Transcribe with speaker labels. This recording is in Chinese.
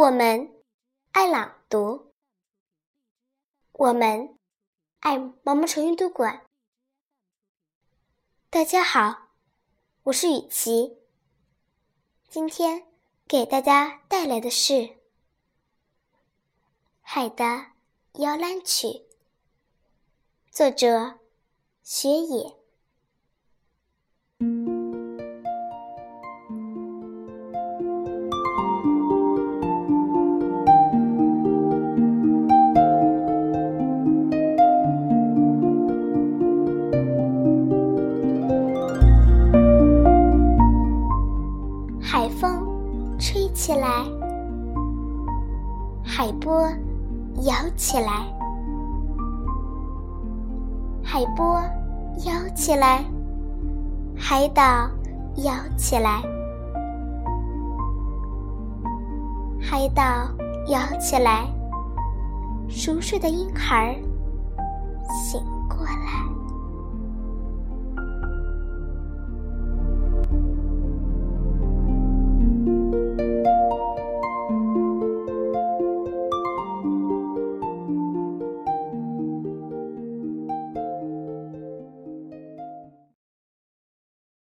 Speaker 1: 我们爱朗读，我们爱毛毛虫阅读馆。大家好，我是雨琪。今天给大家带来的是《海的摇篮曲》，作者雪野。起来，海波摇起来，海波摇起来，海岛摇起来，海岛摇起来，熟睡的婴孩醒。